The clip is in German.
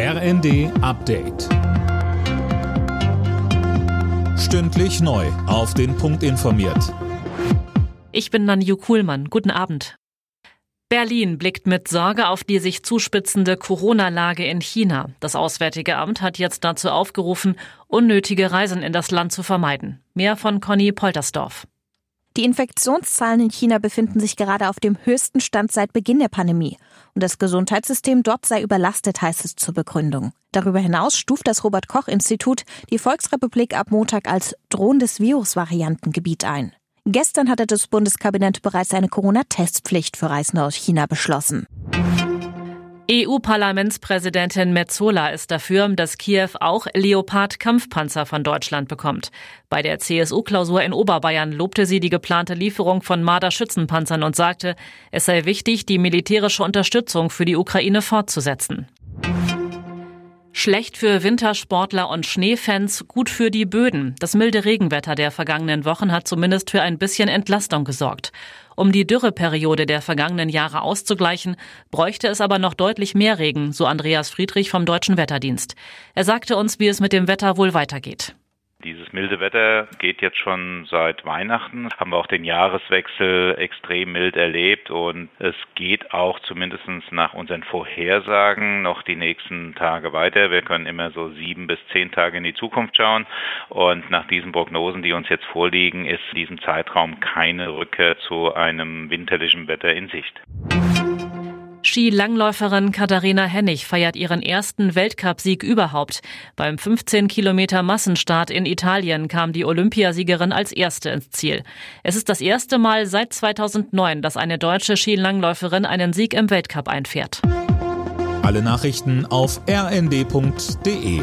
RND Update. Stündlich neu. Auf den Punkt informiert. Ich bin Nanju Kuhlmann. Guten Abend. Berlin blickt mit Sorge auf die sich zuspitzende Corona-Lage in China. Das Auswärtige Amt hat jetzt dazu aufgerufen, unnötige Reisen in das Land zu vermeiden. Mehr von Conny Poltersdorf. Die Infektionszahlen in China befinden sich gerade auf dem höchsten Stand seit Beginn der Pandemie. Und das Gesundheitssystem dort sei überlastet, heißt es zur Begründung. Darüber hinaus stuft das Robert Koch Institut die Volksrepublik ab Montag als drohendes Virusvariantengebiet ein. Gestern hatte das Bundeskabinett bereits eine Corona-Testpflicht für Reisende aus China beschlossen. EU-Parlamentspräsidentin Metzola ist dafür, dass Kiew auch Leopard-Kampfpanzer von Deutschland bekommt. Bei der CSU-Klausur in Oberbayern lobte sie die geplante Lieferung von Marder-Schützenpanzern und sagte, es sei wichtig, die militärische Unterstützung für die Ukraine fortzusetzen. Schlecht für Wintersportler und Schneefans, gut für die Böden. Das milde Regenwetter der vergangenen Wochen hat zumindest für ein bisschen Entlastung gesorgt. Um die Dürreperiode der vergangenen Jahre auszugleichen, bräuchte es aber noch deutlich mehr Regen, so Andreas Friedrich vom Deutschen Wetterdienst. Er sagte uns, wie es mit dem Wetter wohl weitergeht. Dieses milde Wetter geht jetzt schon seit Weihnachten. Haben wir auch den Jahreswechsel extrem mild erlebt und es geht auch zumindest nach unseren Vorhersagen noch die nächsten Tage weiter. Wir können immer so sieben bis zehn Tage in die Zukunft schauen und nach diesen Prognosen, die uns jetzt vorliegen, ist in diesem Zeitraum keine Rückkehr zu einem winterlichen Wetter in Sicht. Skilangläuferin Katharina Hennig feiert ihren ersten Weltcupsieg überhaupt. Beim 15 Kilometer Massenstart in Italien kam die Olympiasiegerin als erste ins Ziel. Es ist das erste Mal seit 2009, dass eine deutsche Skilangläuferin einen Sieg im Weltcup einfährt. Alle Nachrichten auf rnd.de